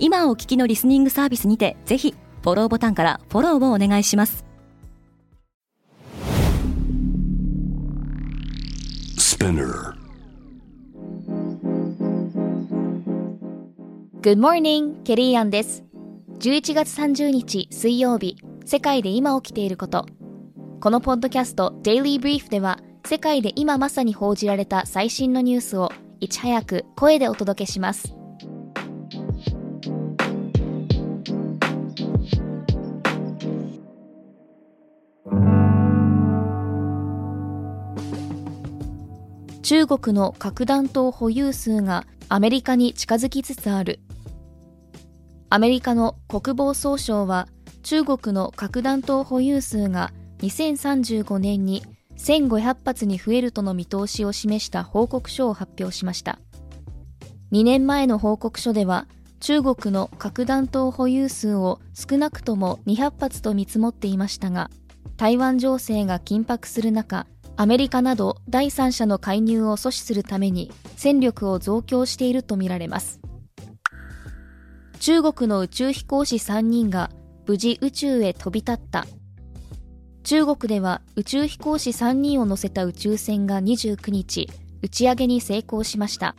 今お聞きのリスニングサービスにてぜひフォローボタンからフォローをお願いします。Good morning, ケリーアンです。11月30日水曜日世界で今起きていること。このポッドキャスト Daily Brief では世界で今まさに報じられた最新のニュースをいち早く声でお届けします中国の核弾頭保有数がアメリカに近づきつつある。アメリカの国防総省は中国の核弾頭保有数が2035年に1500発に増えるとの見通しを示した報告書を発表しました。2年前の報告書では中国の核弾頭保有数を少なくとも200発と見積もっていましたが台湾情勢が緊迫する中アメリカなど第三者の介入を阻止するために戦力を増強しているとみられます。中国の宇宙飛行士3人が無事宇宙へ飛び立った。中国では宇宙飛行士3人を乗せた宇宙船が29日打ち上げに成功しました。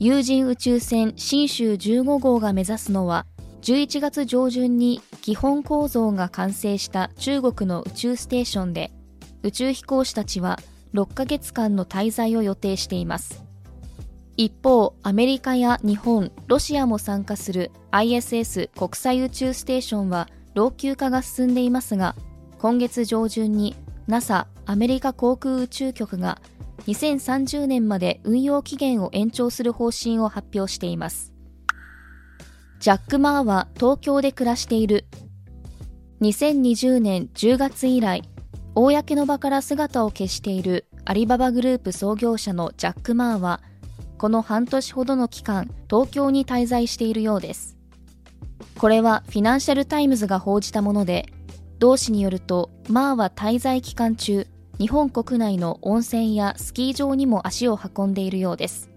有人宇宙船新州15号が目指すのは11月上旬に基本構造が完成した中国の宇宙ステーションで宇宙飛行士たちは6ヶ月間の滞在を予定しています。一方アメリカや日本ロシアも参加する ISS 国際宇宙ステーションは老朽化が進んでいますが今月上旬に NASA アメリカ航空宇宙局が2030年まで運用期限を延長する方針を発表しています。ジャック・マーは東京で暮らしている。2020年10月以来公の場から姿を消しているアリババグループ創業者のジャック・マーはこの半年ほどの期間東京に滞在しているようです。これはフィナンシャル・タイムズが報じたもので同誌によるとマーは滞在期間中日本国内の温泉やスキー場にも足を運んでいるようです。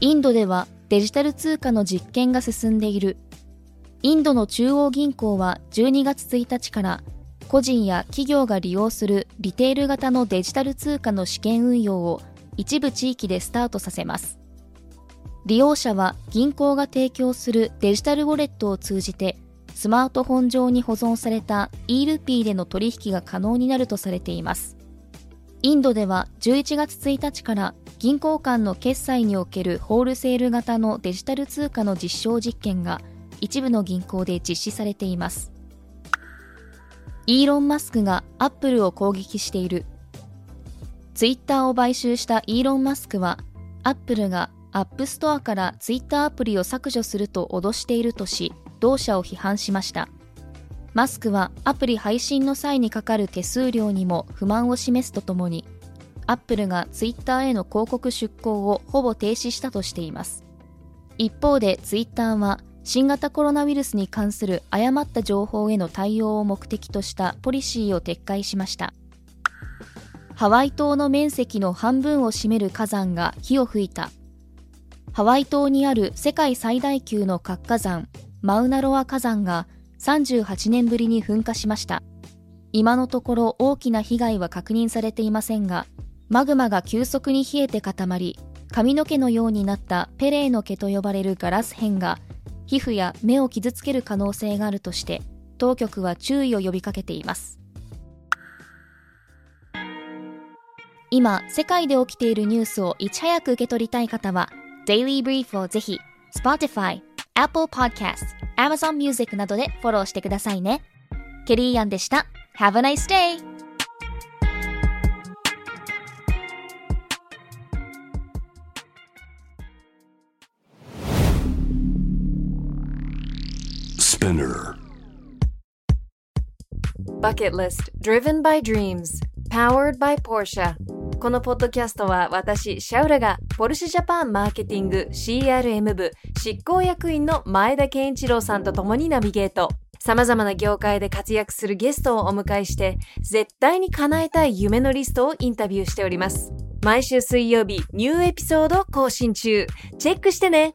インドではデジタル通貨の実験が進んでいる。インドの中央銀行は12月1日から個人や企業が利用するリテール型のデジタル通貨の試験運用を一部地域でスタートさせます。利用者は銀行が提供するデジタルウォレットを通じてスマートフォン上に保存された e ルピーでの取引が可能になるとされています。インドでは11月1日から銀行間の決済におけるホールセール型のデジタル通貨の実証実験が一部の銀行で実施されています。イーロン・マスクがアップルを攻撃している。ツイッターを買収したイーロン・マスクはアップルがアップストアからツイッターアプリを削除すると脅しているとし同社を批判しました。マスクはアプリ配信の際にかかる手数料にも不満を示すとともにアップルがツイッターへの広告出稿をほぼ停止したとしています。一方でツイッターは新型コロナウイルスに関する誤った情報への対応を目的としたポリシーを撤回しました。ハワイ島の面積の半分を占める火山が火を吹いた。ハワイ島にある世界最大級の活火山マウナロア火山が38年ぶりに噴火しました。今のところ大きな被害は確認されていませんがマグマが急速に冷えて固まり髪の毛のようになったペレーの毛と呼ばれるガラス片が皮膚や目を傷つける可能性があるとして当局は注意を呼びかけています。今世界で起きているニュースをいち早く受け取りたい方は Daily Brief をぜひ Spotify、Apple Podcast、Amazon Music などでフォローしてくださいね。ケリーアンでした。Have a nice day! Spinner. Bucket List Driven by Dreams Powered by Porsche このポッドキャストは私、シャウラがポルシェジャパンマーケティング CRM 部執行役員の前田健一郎さんと共にナビゲート。様々な業界で活躍するゲストをお迎えして絶対に叶えたい夢のリストをインタビューしております。毎週水曜日ニューエピソード更新中。チェックしてね